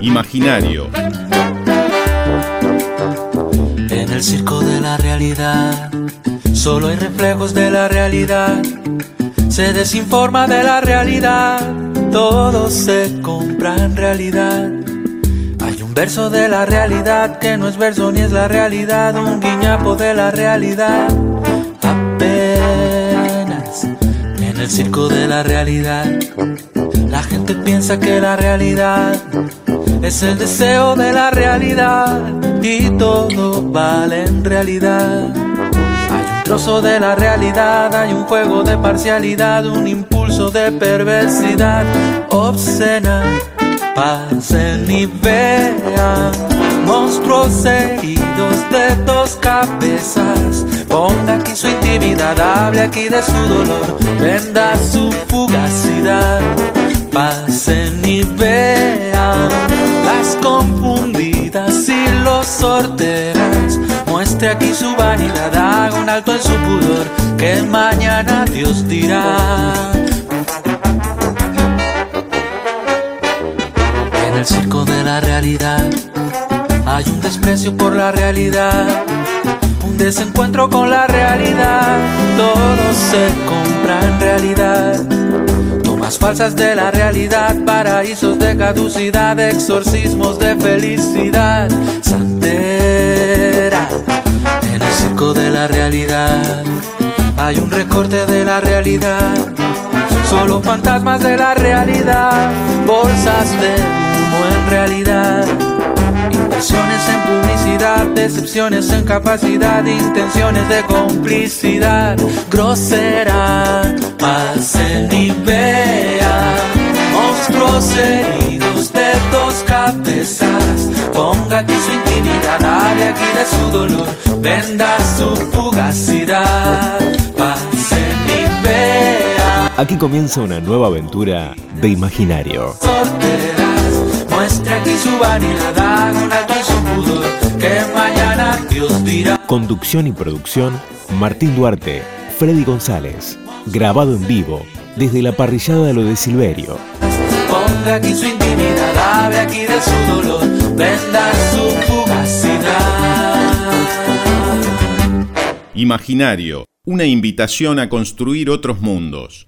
Imaginario. En el circo de la realidad, solo hay reflejos de la realidad. Se desinforma de la realidad, todo se compra en realidad. Hay un verso de la realidad que no es verso ni es la realidad, un guiñapo de la realidad. El circo de la realidad, la gente piensa que la realidad es el deseo de la realidad y todo vale en realidad. Hay un trozo de la realidad, hay un juego de parcialidad, un impulso de perversidad obscena. Pasen y vean monstruos heridos de dos cabezas. Ponga aquí su intimidad, hable aquí de su dolor, venda su fugacidad. Pasen y vean las confundidas y los sorteras. Muestre aquí su vanidad, haga un alto en su pudor, que mañana Dios dirá. En el circo de la realidad hay un desprecio por la realidad, un desencuentro con la realidad. Todo se compra en realidad. Tomas falsas de la realidad, paraísos de caducidad, exorcismos de felicidad. Santera, en el circo de la realidad hay un recorte de la realidad. Solo fantasmas de la realidad, bolsas de humo en realidad. Inversiones en publicidad, decepciones en capacidad, intenciones de complicidad grosera. Pasen y vean monstruos heridos de dos cabezas. Ponga aquí su intimidad, hable aquí de su dolor, venda su fugacidad. Pasen y vean Aquí comienza una nueva aventura de Imaginario. Muestre aquí su vanidad, haga un alto en su pudor, que mañana Dios dirá. Conducción y producción, Martín Duarte, Freddy González. Grabado en vivo, desde la parrillada de lo de Silverio. Ponga aquí su intimidad, hable aquí de su dolor, venda su fugacidad. Imaginario. Una invitación a construir otros mundos.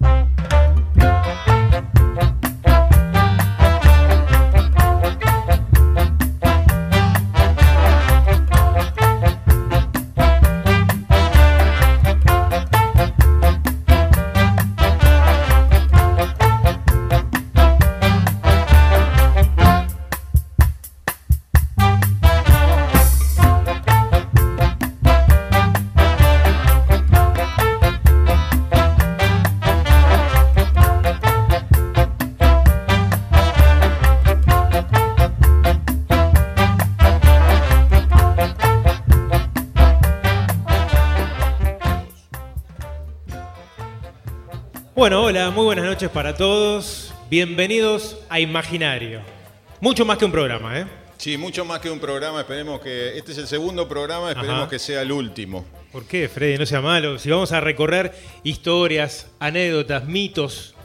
Noches para todos. Bienvenidos a Imaginario. Mucho más que un programa, ¿eh? Sí, mucho más que un programa. Esperemos que. Este es el segundo programa, esperemos Ajá. que sea el último. ¿Por qué, Freddy? No sea malo. Si vamos a recorrer historias, anécdotas, mitos.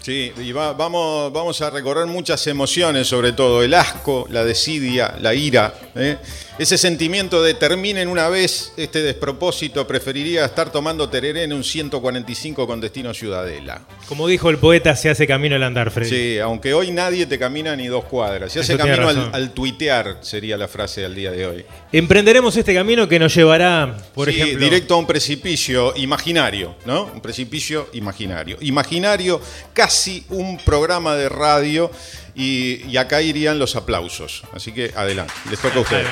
Sí, y va- vamos, vamos a recorrer muchas emociones, sobre todo el asco, la desidia, la ira. ¿eh? Ese sentimiento de terminen una vez este despropósito, preferiría estar tomando tereré en un 145 con destino Ciudadela. Como dijo el poeta, se hace camino al andar, Freddy. Sí, aunque hoy nadie te camina ni dos cuadras. Se hace camino al, al tuitear, sería la frase del día de hoy. Emprenderemos este camino que nos llevará, por Sí, ejemplo. directo a un precipicio imaginario, ¿no? Un precipicio imaginario. Imaginario, casi un programa de radio y, y acá irían los aplausos. Así que adelante, les toca a ustedes.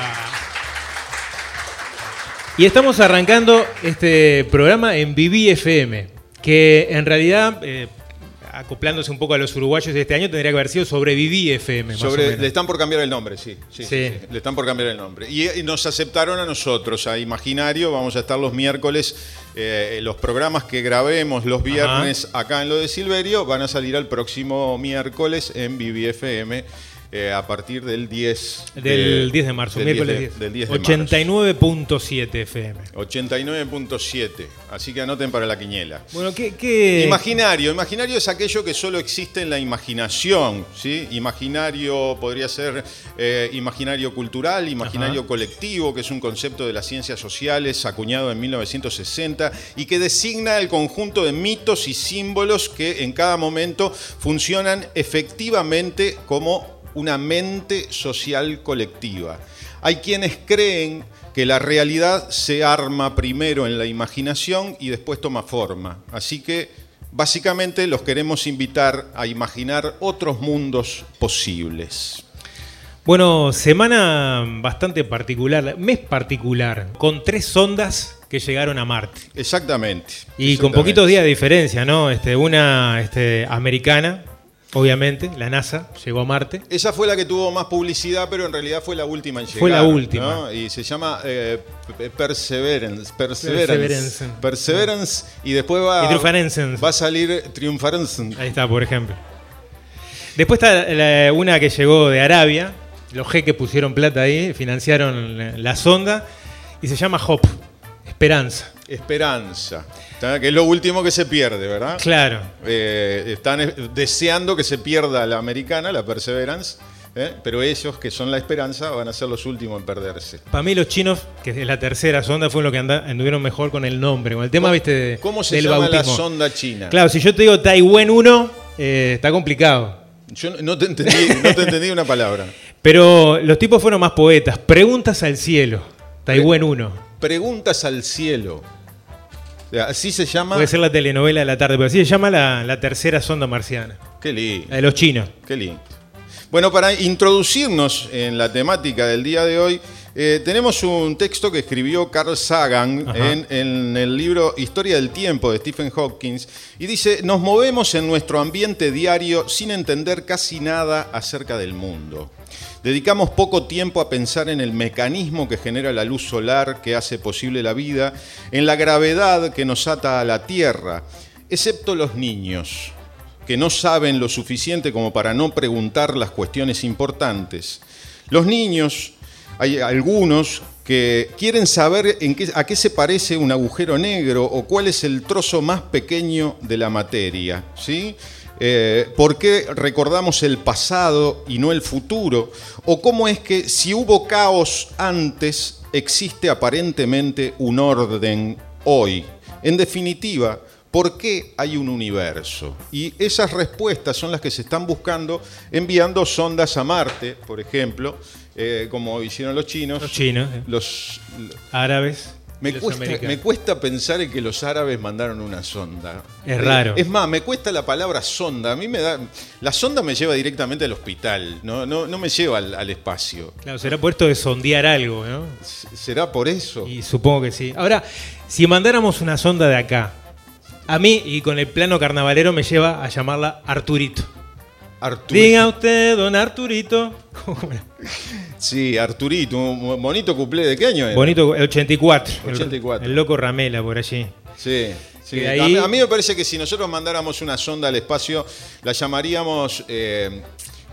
Y estamos arrancando este programa en Viví FM, que en realidad, eh, acoplándose un poco a los uruguayos de este año, tendría que haber sido sobre Viví FM. Más o Sobre, menos. le están por cambiar el nombre, sí. sí, sí, Sí. sí, Le están por cambiar el nombre. Y, y nos aceptaron a nosotros, a Imaginario. Vamos a estar los miércoles. eh, los programas que grabemos los viernes acá en lo de Silverio van a salir al próximo miércoles en Vivi FM. Eh, a partir del 10 del 10 de marzo, del miércoles 10 10. de- del 10 de marzo. 89.7 FM. 89.7. Así que anoten para la quiniela. Bueno, ¿qué, qué- Imaginario. Imaginario es aquello que solo existe en la imaginación. ¿sí? Imaginario podría ser eh, imaginario cultural, imaginario Ajá. colectivo, que es un concepto de las ciencias sociales acuñado en 1960 y que designa el conjunto de mitos y símbolos que en cada momento funcionan efectivamente como una mente social colectiva. Hay quienes creen que la realidad se arma primero en la imaginación y después toma forma. Así que básicamente los queremos invitar a imaginar otros mundos posibles. Bueno, semana bastante particular, mes particular, con tres sondas que llegaron a Marte. Exactamente. Y con poquitos días de diferencia, ¿no? Este, una este, americana, obviamente, la NASA, llegó a Marte. Esa fue la que tuvo más publicidad, pero en realidad fue la última en llegar. Fue la última. ¿no? Y se llama eh, Perseverance, Perseverance. Perseverance. Perseverance. Y después va, Y va a salir Triunfarense. Ahí está, por ejemplo. Después está la- una que llegó de Arabia, los jeques pusieron plata ahí, financiaron la- la sonda, y se llama Hope, Esperanza. Esperanza. Que es lo último que se pierde, ¿verdad? Claro. Eh, están deseando que se pierda la americana, la Perseverance, ¿eh? pero ellos, que son la esperanza, van a ser los últimos en perderse. Para mí los chinos, que es la tercera sonda, fue lo que anduvieron mejor con el nombre, con el tema, viste, de- ¿Cómo se del llama bautismo. la sonda china? Claro, si yo te digo Taiwán 1, eh, está complicado. Yo no- no te entendí, no te entendí una palabra. Pero los tipos fueron más poetas. Preguntas al cielo. Taiwán 1. Preguntas al cielo. O sea, Así se llama. Puede ser la telenovela de la tarde, pero así se llama la, la tercera sonda marciana. Qué lindo. La de los chinos. Qué lindo. Bueno, para introducirnos en la temática del día de hoy, eh, tenemos un texto que escribió Carl Sagan en el libro Historia del Tiempo de Stephen Hawking y dice, nos movemos en nuestro ambiente diario sin entender casi nada acerca del mundo. Dedicamos poco tiempo a pensar en el mecanismo que genera la luz solar que hace posible la vida, en la gravedad que nos ata a la Tierra, excepto los niños que no saben lo suficiente como para no preguntar las cuestiones importantes. Los niños, hay algunos que quieren saber a qué se parece un agujero negro o cuál es el trozo más pequeño de la materia. ¿sí? Eh, ¿Por qué recordamos el pasado y no el futuro? ¿O cómo es que si hubo caos antes, existe aparentemente un orden hoy? En definitiva, ¿Por qué hay un universo? Y esas respuestas son las que se están buscando enviando sondas a Marte, por ejemplo, eh, como hicieron los chinos. Los chinos, eh. Los- árabes. me, cuesta, americanos. me cuesta pensar en que los árabes mandaron una sonda. Es raro. Es más, me cuesta la palabra sonda. A mí me da. La sonda me lleva directamente al hospital, no, no, no me lleva al, al espacio. Claro, será por esto de sondear algo, ¿no? ¿Será por eso? Y supongo que sí. Ahora, si mandáramos una sonda de acá, a mí y con el plano carnavalero me lleva a llamarla Arturito. Arturo. Diga usted, don Arturito. ¿Cómo era? Sí, Arturito, un bonito cuplé. ¿De qué año era? Bonito, el 84. el- 84. El, loco Ramela por allí. Sí, sí. A, ahí- mí, a mí me parece que si nosotros mandáramos una sonda al espacio, la llamaríamos, eh,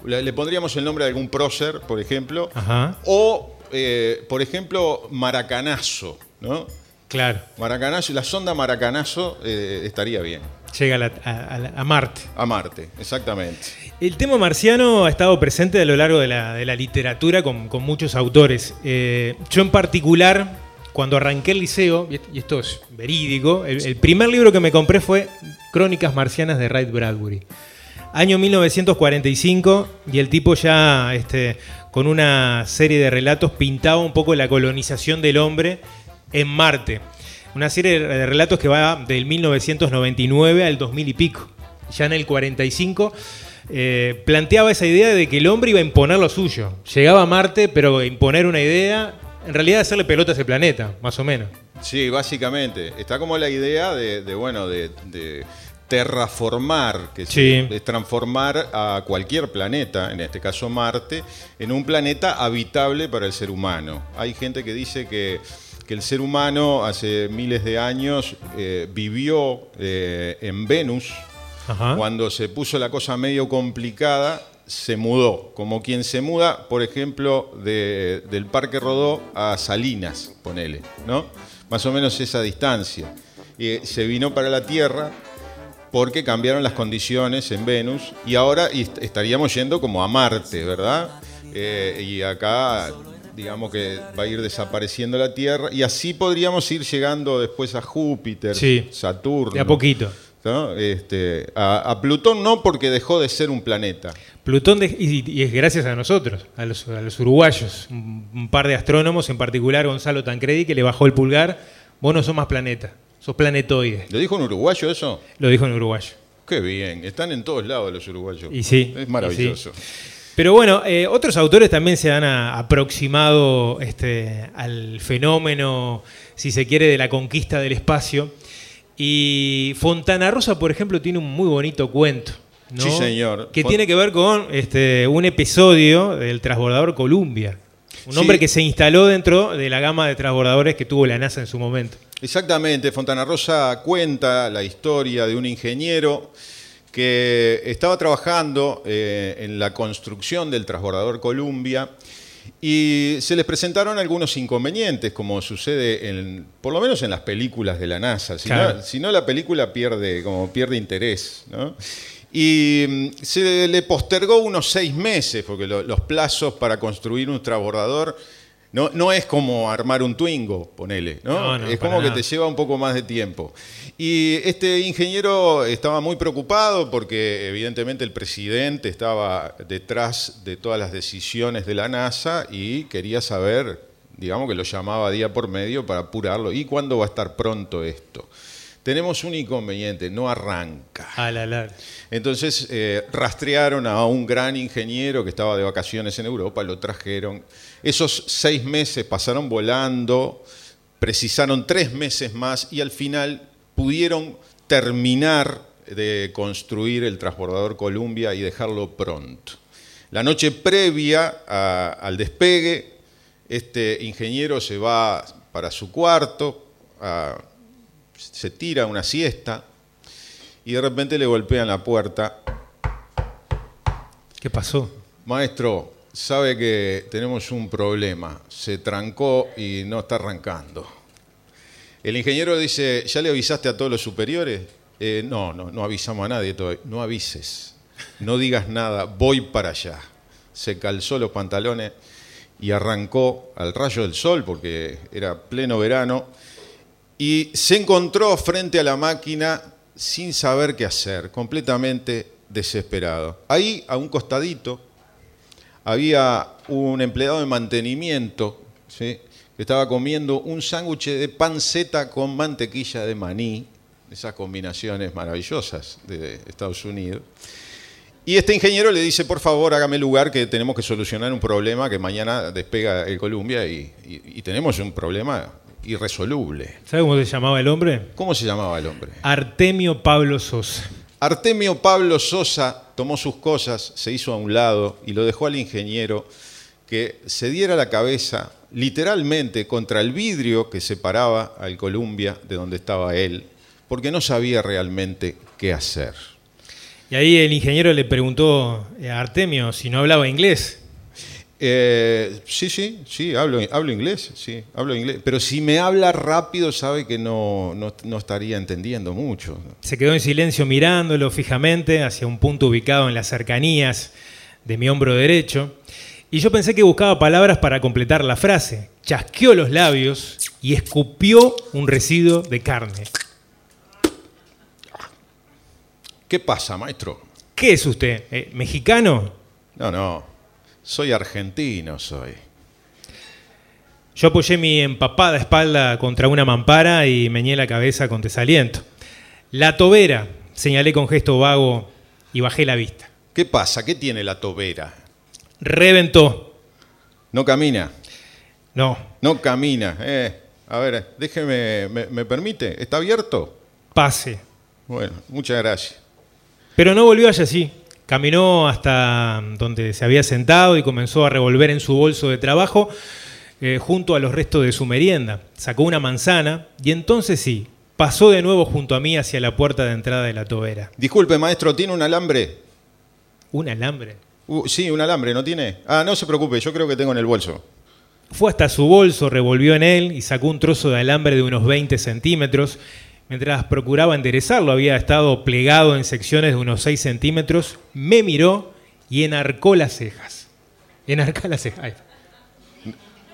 le, le pondríamos el nombre de algún prócer, por ejemplo, Ajá. o, eh, por ejemplo, Maracanazo, ¿no? Claro. Maracanazo, la sonda Maracanazo eh, estaría bien. Llega a, la- a- a la- a Marte. A Marte, exactamente. El tema marciano ha estado presente a lo largo de la, de la literatura con, con muchos autores. Eh, yo en particular, cuando arranqué el liceo, y est- y esto es verídico, el, el primer libro que me compré fue Crónicas Marcianas de Ray Bradbury. Año 1945 y el tipo ya este, con una serie de relatos pintaba un poco la colonización del hombre en Marte. Una serie de relatos que va del 1999 al 2000 y pico. Ya en el 45 eh, planteaba esa idea de que el hombre iba a imponer lo suyo. Llegaba a Marte, pero imponer una idea, en realidad hacerle pelota a ese planeta, más o menos. Sí, básicamente. Está como la idea de, de, bueno, de, de terraformar, que Sí. es transformar a cualquier planeta, en este caso Marte, en un planeta habitable para el ser humano. Hay gente que dice que, que el ser humano hace miles de años eh, vivió eh, en Venus, Ajá. cuando se puso la cosa medio complicada se mudó, como quien se muda, por ejemplo, de- del Parque Rodó a Salinas, ponele, ¿no? Más o menos esa distancia. Y se vino para la Tierra porque cambiaron las condiciones en Venus y ahora est- estaríamos yendo como a Marte, ¿verdad? Eh, y acá, digamos que va a ir desapareciendo la Tierra y así podríamos ir llegando después a Júpiter, Sí. Saturno. De a poquito. ¿no? Este, a, a Plutón no porque dejó de ser un planeta. Plutón, de- y, y es gracias a nosotros, a los, a los uruguayos, un, un par de astrónomos, en particular Gonzalo Tancredi, que le bajó el pulgar. Vos no sos más planeta, sos planetoide. ¿Lo dijo un uruguayo eso? Lo dijo en uruguayo. Qué bien, están en todos lados los uruguayos. Y sí, Es y maravilloso. Pero bueno, eh, otros autores también se han a- aproximado este, al fenómeno, si se quiere, de la conquista del espacio. Y Fontana Rosa, por ejemplo, tiene un muy bonito cuento. ¿no? Sí, señor. Que tiene que ver con este, un episodio del transbordador Columbia. Un Sí. hombre que se instaló dentro de la gama de transbordadores que tuvo la NASA en su momento. Exactamente, Fontana Rosa cuenta la historia de un ingeniero que estaba trabajando eh, en la construcción del transbordador Columbia y se les presentaron algunos inconvenientes, como sucede en, por lo menos en las películas de la NASA. Si, Claro. no, si no, la película pierde, como pierde interés. ¿no? Y mm, se le postergó unos seis meses, porque lo- los plazos para construir un transbordador no, no es como armar un Twingo, ponele, ¿no? No, no, es como que te lleva un poco más de tiempo. Y este ingeniero estaba muy preocupado porque evidentemente el presidente estaba detrás de todas las decisiones de la NASA y quería saber, digamos que lo llamaba día por medio para apurarlo. ¿Y cuándo va a estar pronto esto? Tenemos un inconveniente, no arranca. A la la. Entonces eh, rastrearon a un gran ingeniero que estaba de vacaciones en Europa, lo trajeron. Esos seis meses pasaron volando, precisaron tres meses más y al final pudieron terminar de construir el transbordador Columbia y dejarlo pronto. La noche previa a- al despegue, este ingeniero se va para su cuarto, a- se tira una siesta y de repente le golpean la puerta. ¿Qué pasó? Maestro, sabe que tenemos un problema. Se trancó y no está arrancando. El ingeniero dice, ¿ya le avisaste a todos los superiores? "Eh, no, no, no avisamos a nadie todavía. No avises. No digas nada. Voy para allá. Se calzó los pantalones y arrancó al rayo del sol porque era pleno verano y se encontró frente a la máquina sin saber qué hacer, completamente desesperado. Ahí, a un costadito, había un empleado de mantenimiento ¿sí? que estaba comiendo un sándwich de panceta con mantequilla de maní, esas combinaciones maravillosas de Estados Unidos. Y este ingeniero le dice, por favor, hágame lugar que tenemos que solucionar un problema que mañana despega el Columbia y, y- y tenemos un problema irresoluble. ¿Sabe cómo se llamaba el hombre? ¿Cómo se llamaba el hombre? Artemio Pablo Sosa. Artemio Pablo Sosa tomó sus cosas, se hizo a un lado y lo dejó al ingeniero que se diera la cabeza literalmente contra el vidrio que separaba al Columbia de donde estaba él, porque no sabía realmente qué hacer. Y ahí el ingeniero le preguntó a Artemio si no hablaba inglés. Eh, sí, sí, sí, hablo, hablo inglés, sí, hablo inglés. Pero si me habla rápido, sabe que no, no- no estaría entendiendo mucho. Se quedó en silencio mirándolo fijamente hacia un punto ubicado en las cercanías de mi hombro derecho. Y yo pensé que buscaba palabras para completar la frase. Chasqueó los labios y escupió un residuo de carne. ¿Qué pasa, maestro? ¿Qué es usted? eh, ¿Mexicano? No, no, soy argentino, soy. Yo apoyé mi empapada espalda contra una mampara y meñé la cabeza con desaliento. La tobera, señalé con gesto vago y bajé la vista. ¿Qué pasa? ¿Qué tiene la tobera? Reventó. No camina, No, no camina. Eh, a ver, déjeme, me, me permite? ¿Está abierto? pase. Bueno, muchas gracias. Pero no volvió allá así. Caminó hasta donde se había sentado y comenzó a revolver en su bolso de trabajo eh, junto a los restos de su merienda. Sacó una manzana y entonces sí, pasó de nuevo junto a mí hacia la puerta de entrada de la tobera. Disculpe, maestro, ¿tiene un alambre? Un alambre. Uh, sí, un alambre, ¿no tiene? Ah, no se preocupe, yo creo que tengo en el bolso. Fue hasta su bolso, revolvió en él y sacó un trozo de alambre de unos 20 centímetros. Mientras procuraba enderezarlo, había estado plegado en secciones de unos 6 centímetros, me miró y enarcó las cejas. Enarcó las cejas.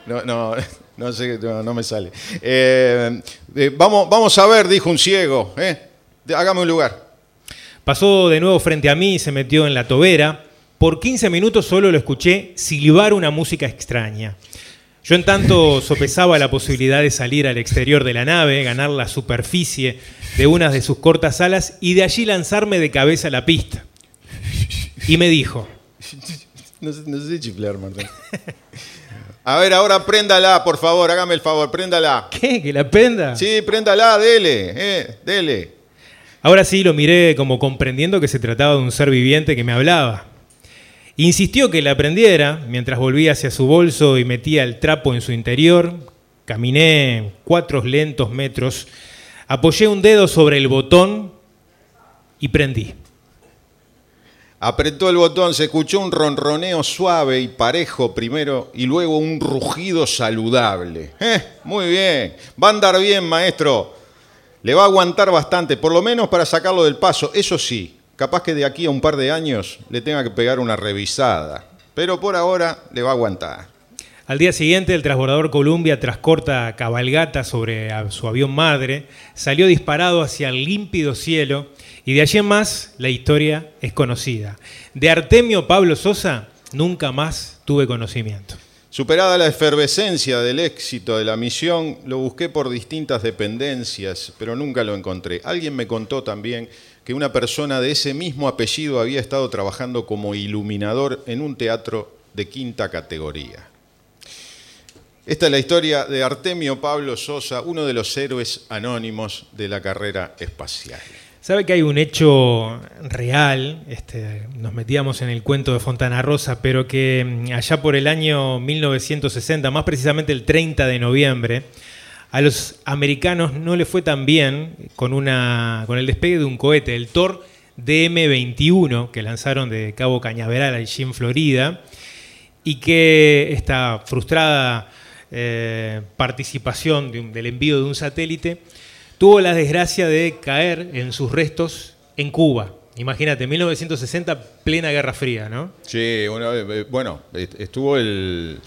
No, no, no sé, no, no me sale. Eh, eh, vamos, vamos a ver, dijo un ciego. ¿eh? Hágame un lugar. Pasó de nuevo frente a mí y se metió en la tobera. Por 15 minutos solo lo escuché silbar una música extraña. Yo en tanto sopesaba la posibilidad de salir al exterior de la nave, ganar la superficie de unas de sus cortas alas y de allí lanzarme de cabeza a la pista. Y me dijo, No, sé- no sé chiflar, Martín. A ver, ahora préndala, por favor, hágame el favor, préndala. ¿qué? ¿Que la prenda? Sí, préndala, dele, eh, dele. Ahora sí lo miré como comprendiendo que se trataba de un ser viviente que me hablaba. Insistió que la prendiera mientras volvía hacia su bolso y metía el trapo en su interior. Caminé cuatro lentos metros, apoyé un dedo sobre el botón y prendí. Apretó el botón, se escuchó un ronroneo suave y parejo primero y luego un rugido saludable. Eh, muy bien, va a andar bien, maestro. Le va a aguantar bastante, por lo menos para sacarlo del paso. Eso sí, capaz que de aquí a un par de años le tenga que pegar una revisada. Pero por ahora le va a aguantar. Al día siguiente, el transbordador Columbia, tras corta cabalgata sobre su avión madre, salió disparado hacia el límpido cielo y de allí en más la historia es conocida. De Artemio Pablo Sosa nunca más tuve conocimiento. Superada la efervescencia del éxito de la misión, lo busqué por distintas dependencias, pero nunca lo encontré. Alguien me contó también que una persona de ese mismo apellido había estado trabajando como iluminador en un teatro de quinta categoría. Esta es la historia de Artemio Pablo Sosa, uno de los héroes anónimos de la carrera espacial. Sabe que hay un hecho real, este, nos metíamos en el cuento de Fontana Rosa, pero que mm, allá por el año 1960, más precisamente el 30 de noviembre, a los americanos no le fue tan bien con, una, con el despegue de un cohete, el Thor DM-21, que lanzaron de Cabo Cañaveral, allí en Florida, y que esta frustrada eh, participación del envío de un satélite tuvo la desgracia de caer en sus restos en Cuba. Imagínate, 1960, plena Guerra Fría, ¿no? Sí, bueno, eh, bueno, est- estuvo el-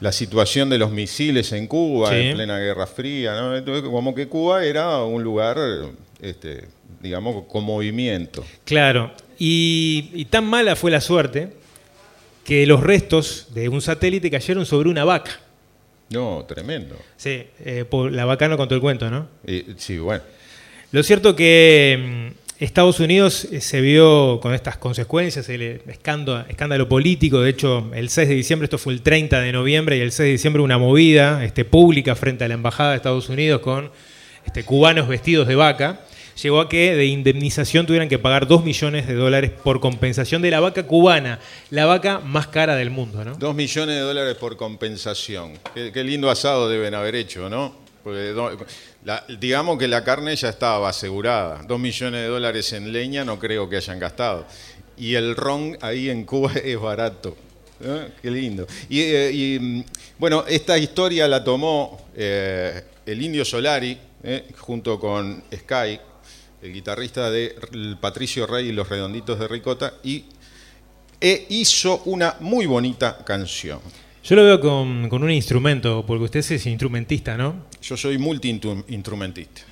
la situación de los misiles en Cuba Sí. en plena Guerra Fría, ¿no? Entonces, como que Cuba era un lugar, este, digamos, con movimiento. Claro, y, y tan mala fue la suerte que los restos de un satélite cayeron sobre una vaca. No, tremendo. Sí, eh, por- la vaca no contó el cuento, ¿no? Y- sí, bueno. Lo cierto que mm, Estados Unidos eh, se vio con estas consecuencias, el eh, escándalo, político, de hecho el 6 de diciembre, esto fue el 30 de noviembre, y el 6 de diciembre una movida este, pública frente a la Embajada de Estados Unidos con este, cubanos vestidos de vaca, llegó a que de indemnización tuvieran que pagar 2 millones de dólares por compensación de la vaca cubana, la vaca más cara del mundo, ¿no? Dos millones de dólares por compensación. Qué lindo asado deben haber hecho, ¿no? Digamos que la carne ya estaba asegurada. Dos millones de dólares en leña no creo que hayan gastado. Y el ron ahí en Cuba es barato. ¿no? Qué lindo. Y, eh, mm, bueno, esta historia la tomó eh, el Indio Solari eh, junto con Sky, el guitarrista de Patricio Rey y los Redonditos de Ricota, y e hizo una muy bonita canción. Yo lo veo con, con un instrumento, porque usted es instrumentista, ¿no? Yo soy multi-instrumentista.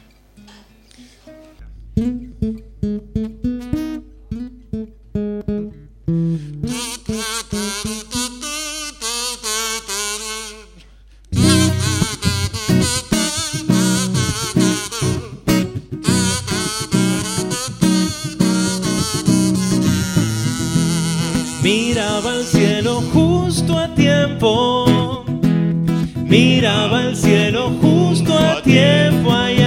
Tiempo. Miraba al cielo justo a tiempo. Ay,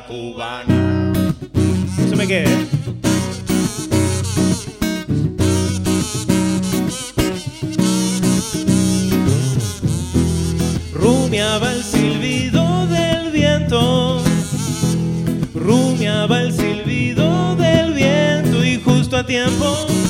cubana. Eso me queda. ¿eh? Rumiaba el silbido del viento, rumiaba el silbido del viento y justo a tiempo.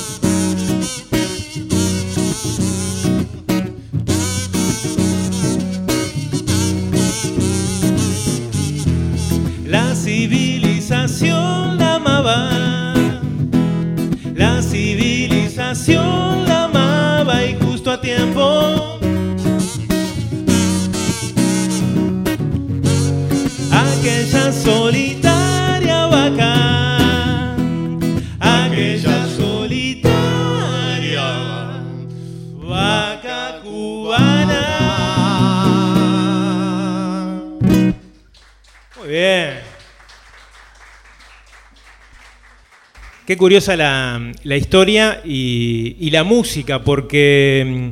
Qué curiosa la, la historia y, y la música, porque mm,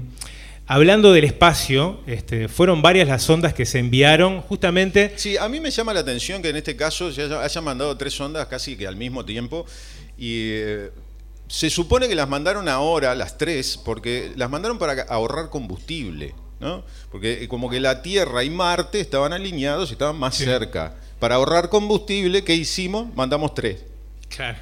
hablando del espacio, este, fueron varias las ondas que se enviaron justamente. Sí, a mí me llama la atención que en este caso se haya- hayan mandado tres ondas casi que al mismo tiempo. Y eh, se supone que las mandaron ahora, las tres, porque las mandaron para ahorrar combustible. ¿no? Porque eh, como que la Tierra y Marte estaban alineados y estaban más cerca. Para ahorrar combustible, ¿qué hicimos? Mandamos tres. Claro.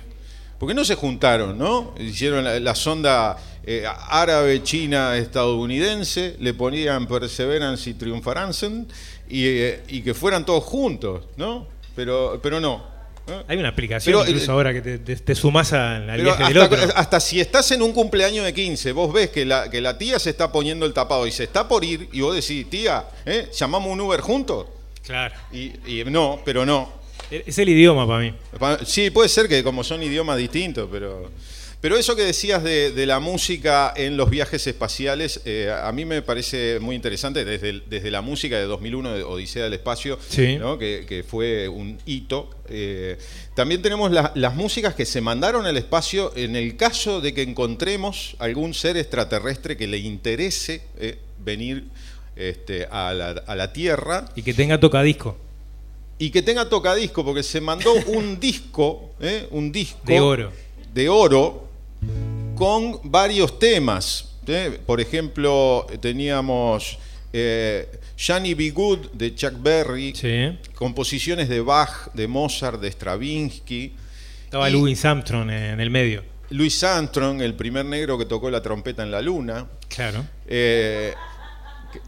Porque no se juntaron, ¿no? Hicieron la, la sonda eh, árabe, china, estadounidense, le ponían Perseverance y Triunfaransen y, eh, y que fueran todos juntos, ¿no? Pero, pero no. Hay una aplicación Pero, incluso eh, ahora que te, te- te sumás al, al viaje del hasta, otro. hasta si estás en un cumpleaños de 15, vos ves que la, que la tía se está poniendo el tapado y se está por ir, y vos decís, tía, ¿eh? ¿llamamos un Uber juntos? Claro. Y, y no, pero no. Es el idioma para mí. Sí, puede ser que como son idiomas distintos, pero... Pero eso que decías de, de la música en los viajes espaciales, eh, a mí me parece muy interesante desde, el- desde la música de 2001 de Odisea del Espacio, Sí. ¿no? que, que fue un hito. Eh, también tenemos la- las músicas que se mandaron al espacio en el caso de que encontremos algún ser extraterrestre que le interese eh, venir este, a, la, a la Tierra Y que tenga tocadisco. Y que tenga tocadisco, porque se mandó un disco, ¿eh? un disco De oro. de oro con varios temas. ¿eh? Por ejemplo, teníamos eh, Johnny B. Good de Chuck Berry, Sí. composiciones de Bach, de Mozart, de Stravinsky. Estaba Y- Louis Armstrong en el medio. Louis Armstrong, el primer negro que tocó la trompeta en la luna. Claro. Eh,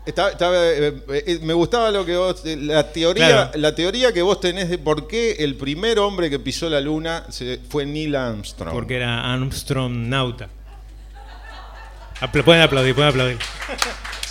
eh, eh, me gustaba lo que vos, eh, la teoría, Claro. la teoría que vos tenés de por qué el primer hombre que pisó la luna se- fue Neil Armstrong. Porque era Armstrong Nauta. Apl- pueden aplaudir, pueden aplaudir.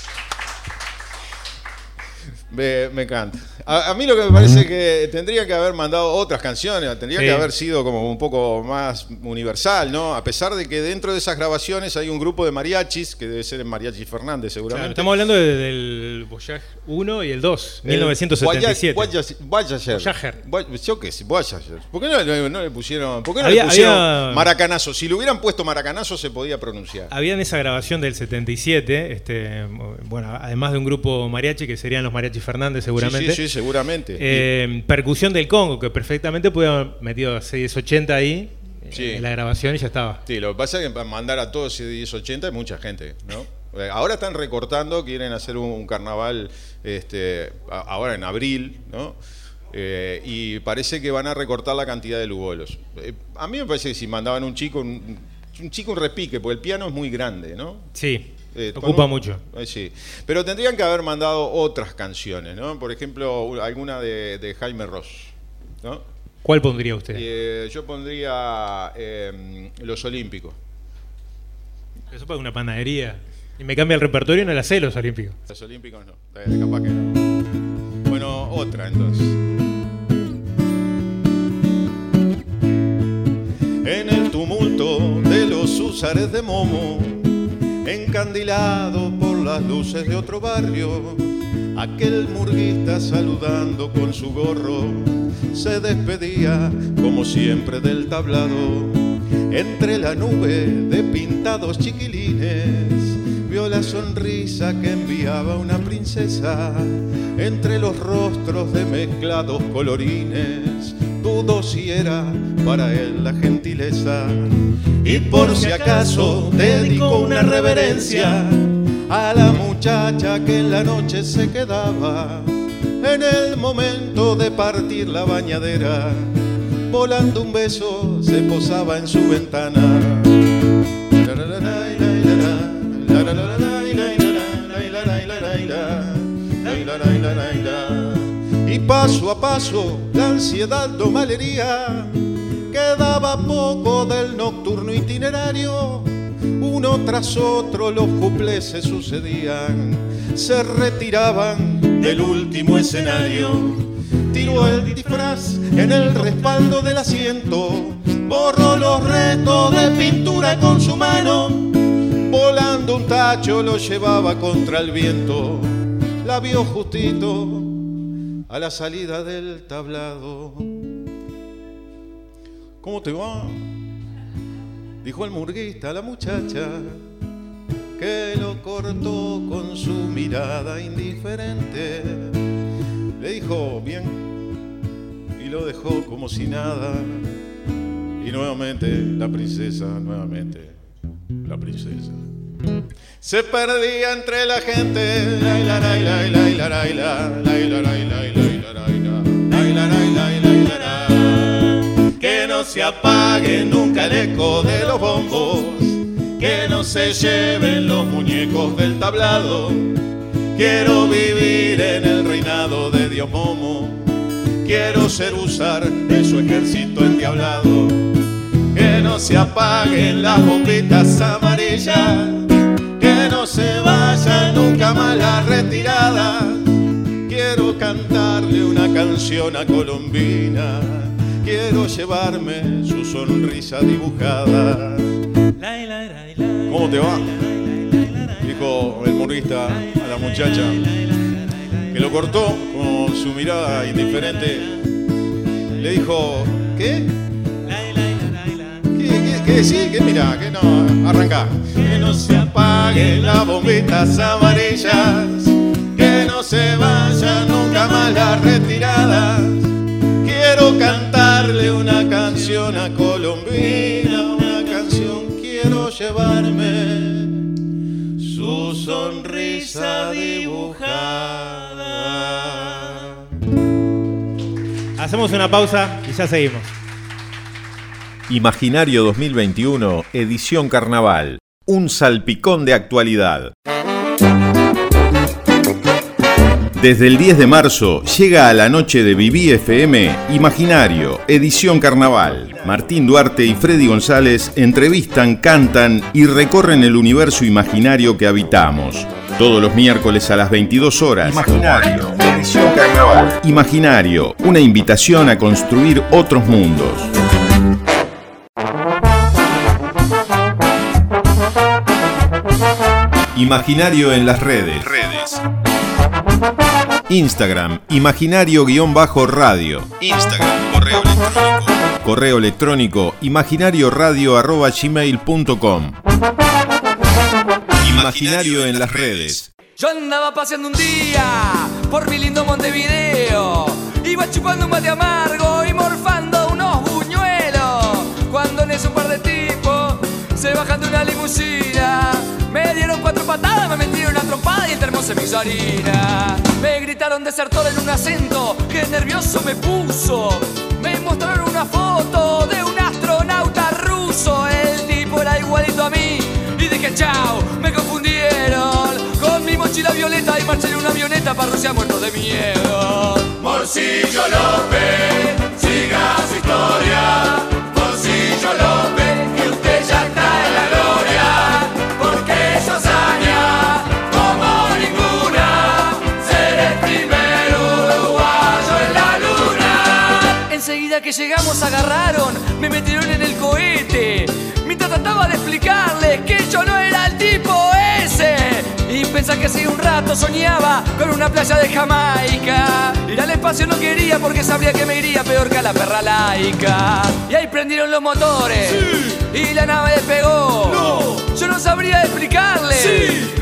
Me, me encanta. A, a mí lo que me parece que tendría que haber mandado otras canciones, tendría Sí. que haber sido como un poco más universal, ¿no? A pesar de que dentro de esas grabaciones hay un grupo de mariachis, que debe ser el Mariachi Fernández Claro, seguramente. estamos hablando de- del Voyage 1 y el 2, El 1977. Voyage- Voyager. Voyager. Voy- Yo qué sé, Voyager. ¿Por qué no, no- no le pusieron, por qué no Había- le pusieron había- maracanazo? Si le hubieran puesto maracanazo se podía pronunciar. Había en esa grabación del 77, este, bueno, además de un grupo mariachi que serían los Fernández seguramente. Sí, sí, sí, seguramente. Eh, percusión del Congo, que perfectamente puede haber metido 680 ahí eh, Sí. en la grabación y ya estaba. Sí, lo que pasa es que para mandar a todos ese 1080 hay mucha gente, ¿no? Eh, Ahora están recortando, quieren hacer un, carnaval este, ahora en abril, ¿no? Eh, y parece que van a recortar la cantidad de lugolos. Eh, a mí me parece que si mandaban un chico, un, un chico un repique, porque el piano es muy grande, ¿no? Sí, Eh, ocupa un- mucho. eh, sí. Pero tendrían que haber mandado otras canciones, ¿no? Por ejemplo, alguna de, de Jaime Ross, ¿no? ¿Cuál pondría usted? Eh, yo pondría eh, Los Olímpicos. Eso para una panadería. Y me cambia el repertorio y no la sé los olímpicos. Los Olímpicos no, eh, capaz que no. Bueno, otra entonces. En el tumulto de los húsares de Momo, encandilado por las luces de otro barrio, aquel murguista saludando con su gorro, se despedía como siempre del tablado. Entre la nube de pintados chiquilines, la sonrisa que enviaba una princesa entre los rostros de mezclados colorines. Dudo si era para él la gentileza. Y por si acaso dedicó una reverencia a la muchacha que en la noche se quedaba en el momento de partir la bañadera. Volando un beso se posaba en su ventana. Y paso a paso la ansiedad no malería, quedaba poco del nocturno itinerario. Uno tras otro los cuples se sucedían, se retiraban del último escenario. Tiró el disfraz en el respaldo del asiento, borró los restos de pintura con su mano, volando un tacho lo llevaba contra el viento la vio justito a la salida del tablado. ¿Cómo te va? Dijo el murguista a la muchacha que lo cortó con su mirada indiferente. Le dijo bien y lo dejó como si nada. Y nuevamente la princesa, nuevamente la princesa. Se perdía entre la gente. Que no se apague nunca el eco de los bombos. Que no se lleven los muñecos del tablado. Quiero vivir en el reinado de Dios Momo. Quiero ser usar de su ejército endiablado. Que no se apaguen las bombitas amarillas que no se vaya nunca más la retirada. Quiero cantarle una canción a Colombina, quiero llevarme su sonrisa dibujada. ¿Cómo te va? Dijo el morista a la muchacha, que lo cortó con su mirada indiferente. Le dijo, ¿qué? ¿Qué, qué, sí? ¿Qué mira? Que no, arranca. Que no se apaguen las bombitas amarillas, que no se vayan nunca más las retiradas. Quiero cantarle una canción a Colombina, una canción quiero llevarme su sonrisa dibujada. Hacemos una pausa y ya seguimos. Imaginario 2021, edición carnaval. Un salpicón de actualidad. Desde el 10 de marzo llega a la noche de Viví FM Imaginario, edición carnaval. Martín Duarte y Freddy González entrevistan, cantan y recorren el universo imaginario que habitamos. Todos los miércoles a las 22 horas. Imaginario, edición carnaval. Imaginario, una invitación a construir otros mundos. Imaginario en las redes. Redes. Instagram, imaginario-radio. Instagram, correo electrónico. Correo electrónico, imaginarioradio.gmail.com Imaginario en las redes. Yo andaba paseando un día por mi lindo Montevideo. Iba chupando un mate amargo y morfando unos buñuelos. Cuando en ese un par de tipos se bajan de una limusina. Me dieron cuatro me metieron una trompada y el termo se me hizo. Me gritaron desertor en un acento que nervioso me puso. Me mostraron una foto de un astronauta ruso. El tipo era igualito a mí. Y dije, chao, me confundieron. Con mi mochila violeta y marché en una avioneta para Rusia muerto de miedo. Morcillo López, siga historia. Morcillo López, que llegamos agarraron, me metieron en el cohete. Mientras trataba de explicarles que yo no era el tipo ese. Y pensá que hace un rato soñaba con una playa de Jamaica. Ir al espacio no quería porque sabría que me iría peor que a la perra laica. Y ahí prendieron los motores y la nave despegó. Yo no sabría explicarles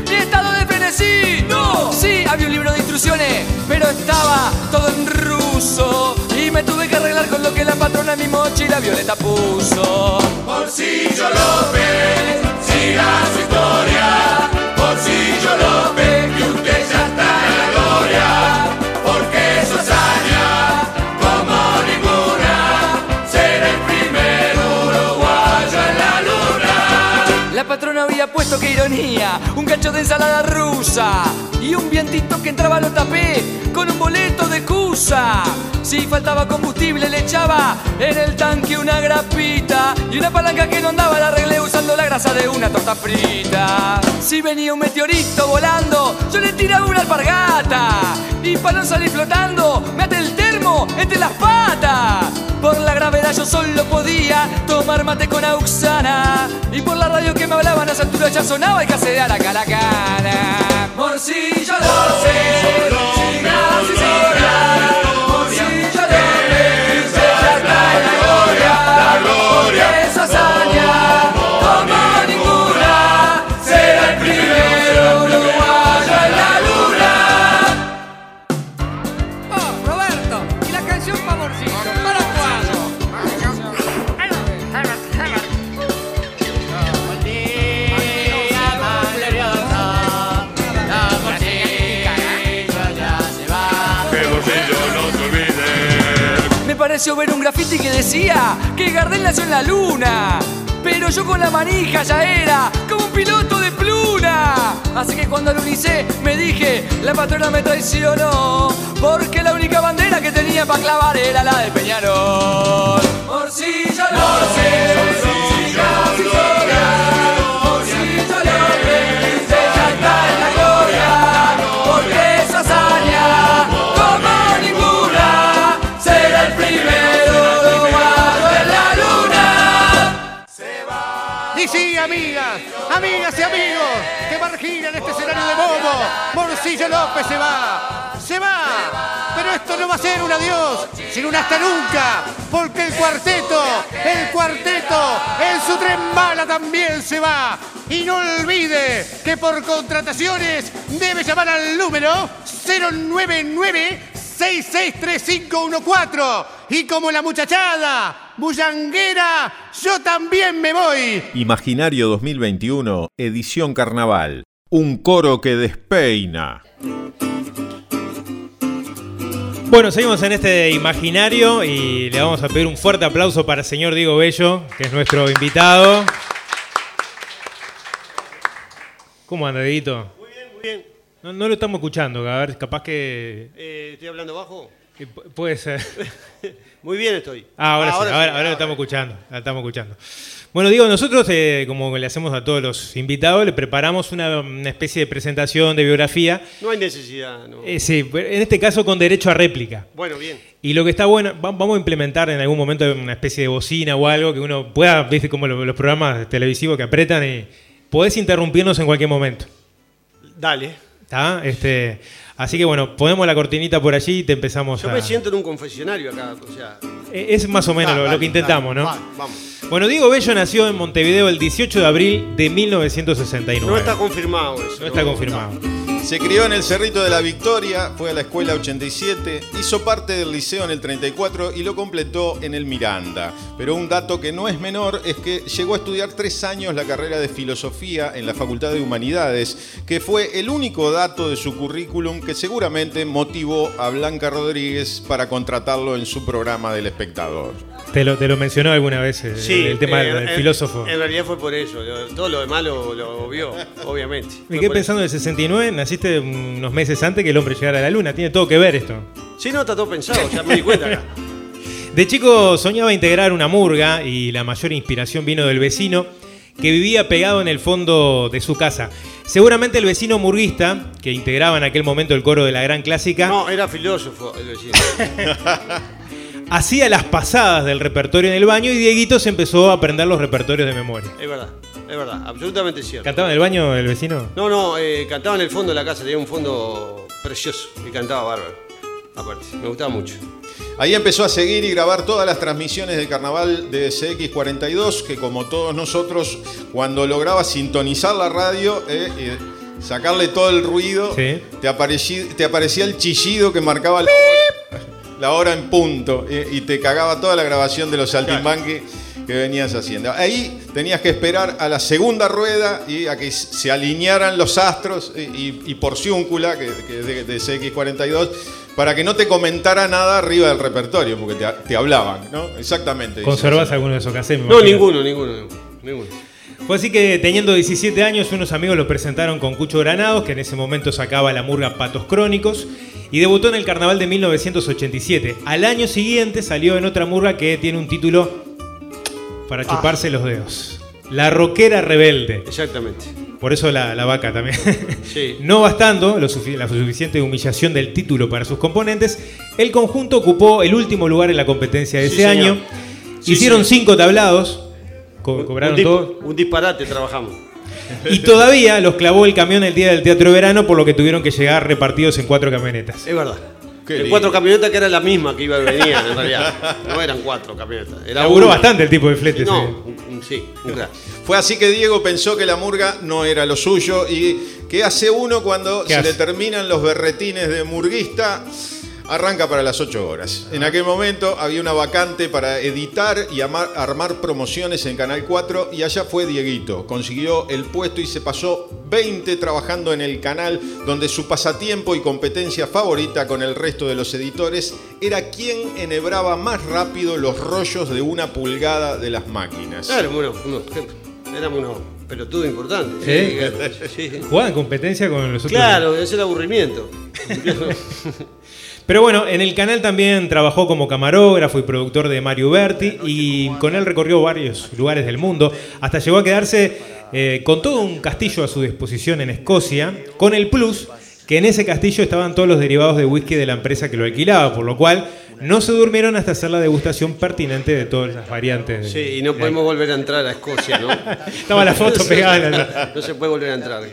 ni estado de frenesí. No, sí, había un libro de instrucciones, pero estaba todo en ruso. Y me tuve que arreglar con lo que la patrona en mi mochila violeta puso. Porcillo López, siga su historia. Porcillo López, puesto que ironía, un cacho de ensalada rusa y un vientito que entraba lo tapé con un boleto de cusa. Si faltaba combustible le echaba en el tanque una grapita y una palanca que no andaba la arreglé usando la grasa de una torta frita. Si venía un meteorito volando, yo le tiraba una alpargata y para no salir flotando me el termo entre las patas. Por la gravedad yo solo podía tomar mate con auxana Y por la radio que me hablaban a esa altura ya sonaba el casería la caracana Morcillo López, siga pareció ver un graffiti que decía que Gardel nació en la luna. Pero yo con la manija ya era como un piloto de pluna. Así que cuando lo unicé me dije, la patrona me traicionó. Porque la única bandera que tenía para clavar era la de Peñarol. Morcillo López, siga su Morcillo López se va, se va. Pero esto no va a ser un adiós, sino un hasta nunca, porque el cuarteto, el cuarteto en su tren bala también se va. Y no olvide que por contrataciones debe llamar al número 099 663514. Y como la muchachada, bullanguera, yo también me voy. Imaginario 2021, edición carnaval. Un coro que despeina. Bueno, seguimos en este imaginario y le vamos a pedir un fuerte aplauso para el señor Diego Bello, que es nuestro invitado. ¿Cómo anda, Dieguito? Muy bien, muy bien. No, no lo estamos escuchando, a ver, capaz que, Eh, ¿Estoy hablando bajo? pu- puede ser. Muy bien estoy. Ah, ahora, sí, ahora, ahora lo estamos escuchando, la estamos escuchando. Bueno, digo, nosotros, eh, como le hacemos a todos los invitados, le preparamos una, una especie de presentación de biografía. No hay necesidad, no. Eh, sí, en este caso con derecho a réplica. Bueno, bien. Y lo que está bueno, va- vamos a implementar en algún momento una especie de bocina o algo que uno pueda, viste, como lo- los programas televisivos que apretan y podés interrumpirnos en cualquier momento. Dale. ¿Está? Este, así que bueno, ponemos la cortinita por allí y te empezamos Yo a. me siento en un confesionario acá, o sea. Eh, Es más o menos Ah, lo, que intentamos, ¿no? vale, vamos. Bueno, Diego Bello nació en Montevideo el 18 de abril de 1969. No está confirmado eso. No está confirmado. Se crió en el Cerrito de la Victoria, fue a la escuela 87, hizo parte del liceo en el 34 y lo completó en el Miranda. Pero un dato que no es menor es que llegó a estudiar tres años la carrera de filosofía en la Facultad de Humanidades, que fue el único dato de su currículum que seguramente motivó a Blanca Rodríguez para contratarlo en su programa del espectador. Te lo, te lo mencionó alguna vez eh, Sí, el tema del, eh, del eh, filósofo. En realidad fue por eso. Todo lo demás lo, lo vio, obviamente. Me quedé pensando en el 69, naciste unos meses antes que el hombre llegara a la luna. Tiene todo que ver esto. Sí, no, está todo pensado, ya me di cuenta acá. De chico soñaba integrar una murga y la mayor inspiración vino del vecino que vivía pegado en el fondo de su casa. Seguramente el vecino murguista, que integraba en aquel momento el coro de la gran clásica, No, era filósofo el vecino. hacía las pasadas del repertorio en el baño y Dieguito se empezó a aprender los repertorios de memoria. Es verdad, es verdad, absolutamente cierto. ¿Cantaba en el baño el vecino? No, no, eh, cantaba en el fondo de la casa, tenía un fondo precioso y cantaba bárbaro. Aparte, me gustaba mucho. Ahí empezó a seguir y grabar todas las transmisiones de carnaval de CX42, que como todos nosotros, cuando lograba sintonizar la radio, eh, eh, sacarle todo el ruido, Sí. te, aparecía el chillido que marcaba la la hora en punto y, y te cagaba toda la grabación de los saltimbanqui que venías haciendo. Ahí tenías que esperar a la segunda rueda y a que se alinearan los astros y, y, y Porciúncula, que, que es de, de CX42, para que no te comentara nada arriba del repertorio, porque te, te hablaban, ¿no? Exactamente. ¿Conservas alguno de esos cassettes? me No, ninguno, ninguno, ninguno. Fue así que teniendo 17 años, unos amigos lo presentaron con Cucho Granados, que en ese momento sacaba la murga Patos Crónicos, y debutó en el carnaval de 1987. Al año siguiente salió en otra murga que tiene un título para chuparse los dedos. La rockera rebelde. Exactamente. Por eso la, la vaca también. Sí. No bastando lo la suficiente humillación del título para sus componentes, el conjunto ocupó el último lugar en la competencia de Sí, ese señor. año. Sí, Hicieron cinco tablados, co- cobraron un, todo. un disparate trabajamos. Y todavía los clavó el camión el día del Teatro de Verano, por lo que tuvieron que llegar repartidos en cuatro camionetas. Es verdad. Qué En lindo. cuatro camionetas que era la misma que iba y venía, en realidad. No eran cuatro camionetas. Era Laburó una. bastante el tipo de flete. No, un- sí, un. Fue así que Diego pensó que la murga no era lo suyo y ¿qué hace uno cuando ¿Qué se hace? le terminan los berretines de murguista? Arranca para las 8 horas. En aquel momento había una vacante para editar y amar- armar promociones en Canal 4 y allá fue Dieguito. Consiguió el puesto y se pasó 20 trabajando en el canal donde su pasatiempo y competencia favorita con el resto de los editores era quien enhebraba más rápido los rollos de una pulgada de las máquinas. Éramos unos, unos, éramos unos pelotudos importantes. ¿Sí? Sí, sí. Jugaban competencia con los otros. Claro, es el aburrimiento. Pero bueno, en el canal también trabajó como camarógrafo y productor de Mario Berti y con él recorrió varios lugares del mundo, hasta llegó a quedarse eh, con todo un castillo a su disposición en Escocia, con el plus que en ese castillo estaban todos los derivados de whisky de la empresa que lo alquilaba, por lo cual no se durmieron hasta hacer la degustación pertinente de todas las variantes. Sí, y no de- podemos volver a entrar a Escocia, ¿no? Estaba la foto pegada No se puede volver a entrar.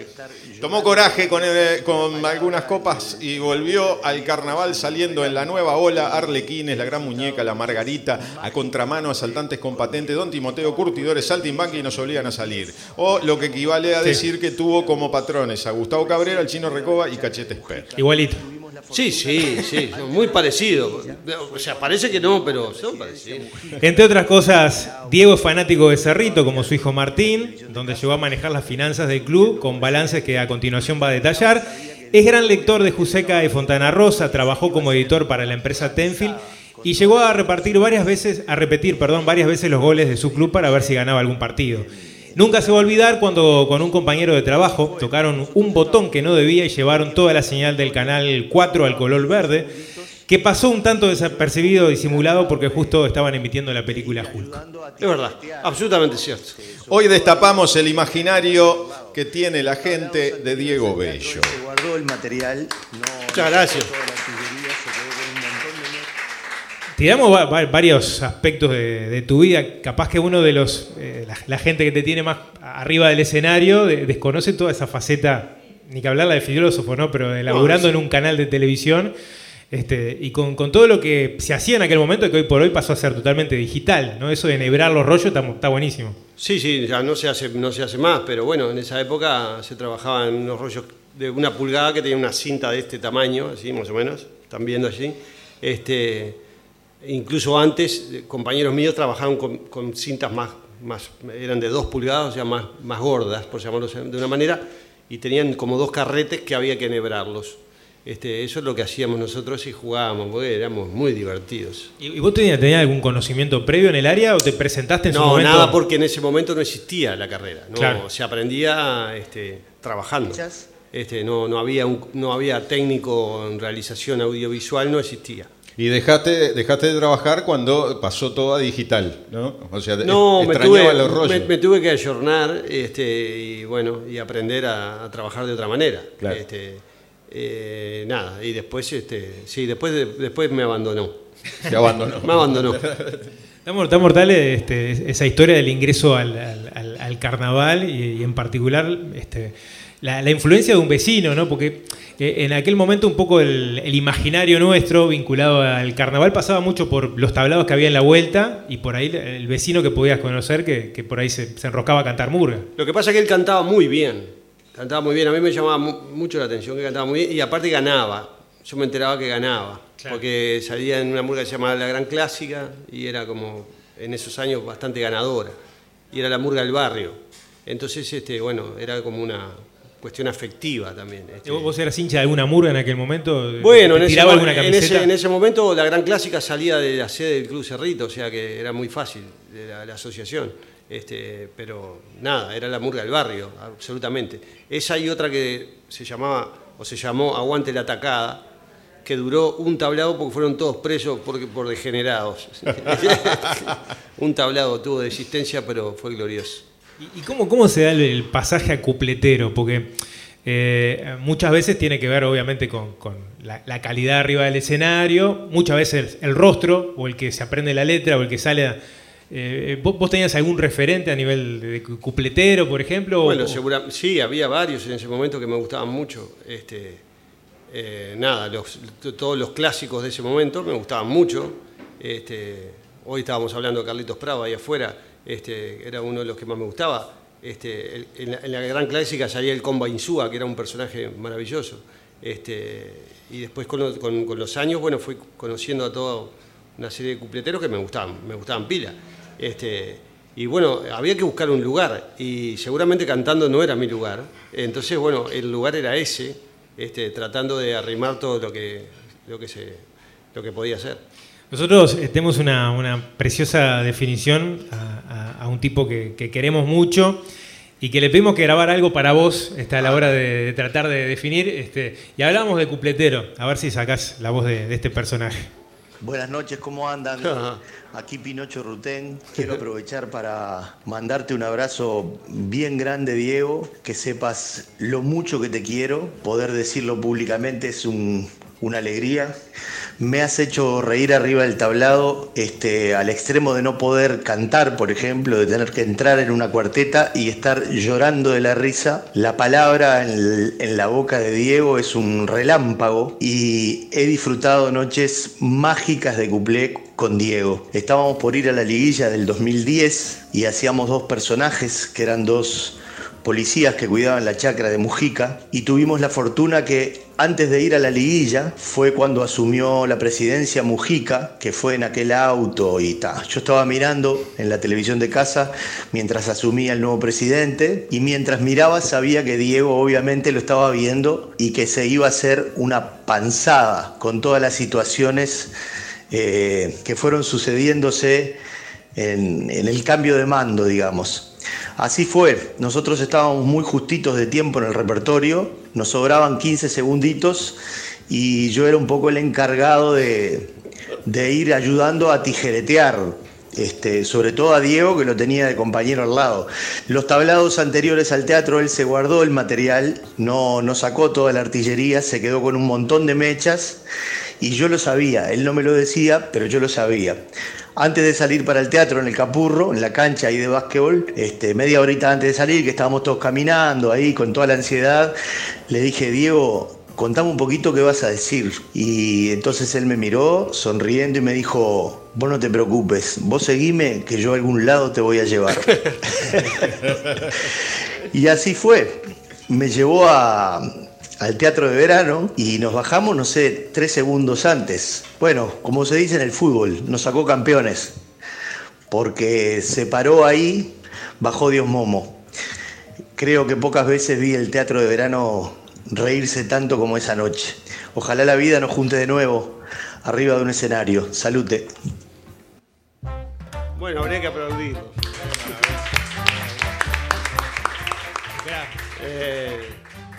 Tomó coraje con, el- con algunas copas y volvió al carnaval saliendo en la nueva ola Arlequines, la gran muñeca, la Margarita, a contramano, asaltantes con patente, Don Timoteo, curtidores, saltimbanqui y nos obligan a salir. O lo que equivale a Sí. decir que tuvo como patrones a Gustavo Cabrera, el Chino Recoba y Cachete Esper. Igualito. Sí, sí, sí, son muy parecidos. O sea, parece que no, pero son parecidos. Entre otras cosas, Diego es fanático de Cerrito, como su hijo Martín, donde llegó a manejar las finanzas del club con balances que a continuación va a detallar. Es gran lector de Juseca y Fontana Rosa, trabajó como editor para la empresa Tenfield y llegó a repartir varias veces, a repetir, perdón, varias veces los goles de su club para ver si ganaba algún partido. Nunca se va a olvidar cuando con un compañero de trabajo tocaron un botón que no debía y llevaron toda la señal del canal 4 al color verde, que pasó un tanto desapercibido, disimulado, porque justo estaban emitiendo la película Hulk. Es verdad, absolutamente cierto. Hoy destapamos el imaginario que tiene la gente de Diego Bello. Se guardó el material. No, Muchas gracias. toda la artillería se quedó con un montón de me- Tiramos va- va- varios aspectos de, de tu vida. Capaz que uno de los. eh, la, la gente que te tiene más arriba del escenario de- desconoce toda esa faceta, ni que hablarla de filósofo, ¿no? Pero de laburando sí. en un canal de televisión. Este, y con, con todo lo que se hacía en aquel momento, que hoy por hoy pasó a ser totalmente digital, ¿no? Eso de enhebrar los rollos está, está buenísimo. Sí, sí, ya no se, hace, no se hace más, pero bueno, en esa época se trabajaba en unos rollos de una pulgada que tenía una cinta de este tamaño, así más o menos, están viendo allí. Este, incluso antes, compañeros míos trabajaban con, con cintas más, más, eran de dos pulgadas, o sea, más, más gordas, por llamarlo de una manera, y tenían como dos carretes que había que enhebrarlos. Este, eso es lo que hacíamos nosotros y jugábamos, porque éramos muy divertidos. ¿Y, y vos tenías, tenías algún conocimiento previo en el área o te presentaste en su No, momento? nada, porque en ese momento no existía la carrera. No, Claro. Se aprendía este, trabajando. Este, no, no, había un- no había técnico en realización audiovisual, no existía. Y dejaste, dejaste de trabajar cuando pasó todo a digital, ¿no? O sea, No, me extrañaba tuve, los rollos. me, me tuve que ayornar este, y, bueno, y aprender a, a trabajar de otra manera. Claro. Este, eh, nada, y después, este, sí, después, de- después me abandonó. Se abandonó. Me abandonó. Está, mor- está mortal este, esa historia del ingreso al, al- al- al carnaval y, y en particular este, la, la influencia de un vecino, ¿no? Porque eh, en aquel momento un poco el, el imaginario nuestro vinculado al carnaval pasaba mucho por los tablados que había en la vuelta y por ahí el vecino que podías conocer que, que por ahí se, se enroscaba a cantar murga. Lo que pasa es que él cantaba muy bien. Cantaba muy bien, a mí me llamaba mu- mucho la atención que cantaba muy bien y aparte ganaba. Yo me enteraba que ganaba, porque salía en una murga que se llamaba La Gran Clásica y era como en esos años bastante ganadora. Y era la murga del barrio. Entonces, este, bueno, era como una cuestión afectiva también. este. ¿Vos eras hincha de alguna murga en aquel momento? Bueno, ¿Te en ese, alguna en, ese, en ese momento la Gran Clásica salía de la sede del Club Cerrito, o sea que era muy fácil de la, la asociación. Este, pero nada, era la murga del barrio, absolutamente. Esa y otra que se llamaba, o se llamó Aguante la Atacada, que duró un tablado porque fueron todos presos por, por degenerados. un tablado tuvo de existencia, pero fue glorioso. ¿Y cómo, cómo se da el, el pasaje a cupletero? Porque eh, muchas veces tiene que ver, obviamente, con, con la, la calidad arriba del escenario, muchas veces el rostro, o el que se aprende la letra, o el que sale. a- eh, ¿vos, vos tenías algún referente a nivel de, de cupletero, por ejemplo? Bueno, segura- sí, había varios en ese momento que me gustaban mucho. Este, eh, nada, los- todos los clásicos de ese momento me gustaban mucho. Este, hoy estábamos hablando de Carlitos Prado ahí afuera, este, era uno de los que más me gustaba. Este, el- en, la, en la gran clásica salía el Comba Insúa, que era un personaje maravilloso. Este, y después con, con- con los años, bueno, fui conociendo a toda una serie de cupleteros que me gustaban, me gustaban pila. Este, y bueno, había que buscar un lugar y seguramente cantando no era mi lugar. Entonces, bueno, el lugar era ese, este, tratando de arrimar todo lo que, lo que, se, lo que podía hacer. Nosotros eh, tenemos una, una preciosa definición a, a- a un tipo que, que queremos mucho y que le pedimos que grabar algo para vos está a la hora de, de tratar de definir. Este, y hablamos de cupletero, a ver si sacás la voz de, de este personaje. Buenas noches, ¿cómo andan? Aquí Pinocho Rutén. Quiero aprovechar para mandarte un abrazo bien grande, Diego. Que sepas lo mucho que te quiero. Poder decirlo públicamente es un- una alegría. Me has hecho reír arriba del tablado este, al extremo de no poder cantar, por ejemplo, de tener que entrar en una cuarteta y estar llorando de la risa. La palabra en, la boca de Diego es un relámpago y he disfrutado noches mágicas de cuplé con Diego. Estábamos por ir a la liguilla del 2010 y hacíamos dos personajes que eran dos policías que cuidaban la chacra de Mujica y tuvimos la fortuna que antes de ir a la liguilla fue cuando asumió la presidencia Mujica, que fue en aquel auto y ta. Yo estaba mirando en la televisión de casa mientras asumía el nuevo presidente y mientras miraba sabía que Diego obviamente lo estaba viendo y que se iba a hacer una panzada con todas las situaciones eh, que fueron sucediéndose en, en el cambio de mando, digamos. Así fue, nosotros estábamos muy justitos de tiempo en el repertorio, nos sobraban 15 segunditos y yo era un poco el encargado de, de ir ayudando a tijeretear, este, sobre todo a Diego que lo tenía de compañero al lado. Los tablados anteriores al teatro él se guardó el material, no, no sacó toda la artillería, se quedó con un montón de mechas y yo lo sabía, él no me lo decía, pero yo lo sabía. Antes de salir para el teatro en el Capurro, en la cancha ahí de básquetbol, este, media horita antes de salir, que estábamos todos caminando ahí con toda la ansiedad, le dije, Diego, contame un poquito qué vas a decir. Y entonces él me miró sonriendo y me dijo, vos no te preocupes, vos seguime que yo a algún lado te voy a llevar. y así fue. Me llevó a, al teatro de verano y nos bajamos, no sé, tres segundos antes. Bueno, como se dice en el fútbol, nos sacó campeones. Porque se paró ahí, bajó Dios Momo. Creo que pocas veces vi el teatro de verano reírse tanto como esa noche. Ojalá la vida nos junte de nuevo arriba de un escenario. Salute. Bueno, habría que aplaudirlo.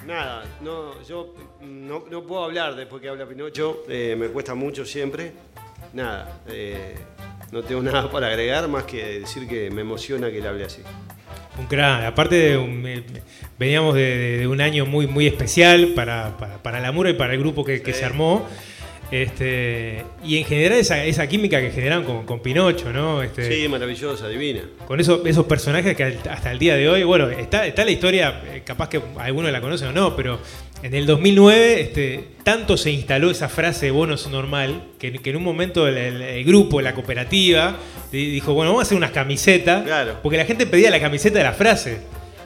Nada, no, yo no, no puedo hablar después que habla Pinocho, eh, me cuesta mucho siempre. Nada, eh, no tengo nada para agregar más que decir que me emociona que él hable así. Un crack. Aparte, de un- eh, veníamos de, un año muy, muy especial para, para, para Mura y para el grupo que, que se armó. Este, y en general esa, esa química que generaron con, con Pinocho, ¿no? Este, Sí, maravillosa, divina. Con eso- esos personajes que hasta el día de hoy, bueno, está, está la historia, eh, capaz que algunos la conocen o no, pero en el 2009 este, tanto se instaló esa frase bonos normal que, que en un momento el, el- el grupo, la cooperativa, di- dijo, bueno, vamos a hacer unas camisetas, porque la gente pedía la camiseta de la frase.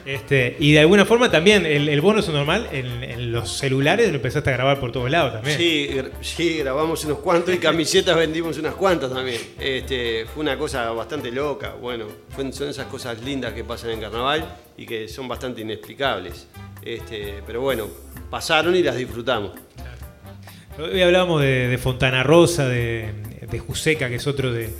Este, y de alguna forma también el, el bonus normal en, en los celulares lo empezaste a grabar por todos lados también. Sí, sí, grabamos unos cuantos y camisetas vendimos unas cuantas también. Este, fue una cosa bastante loca. Bueno, son esas cosas lindas que pasan en carnaval y que son bastante inexplicables. Este, pero bueno, pasaron y las disfrutamos. Hoy hablábamos de, de Fontana Rosa, de, de Juseca, que es otro de.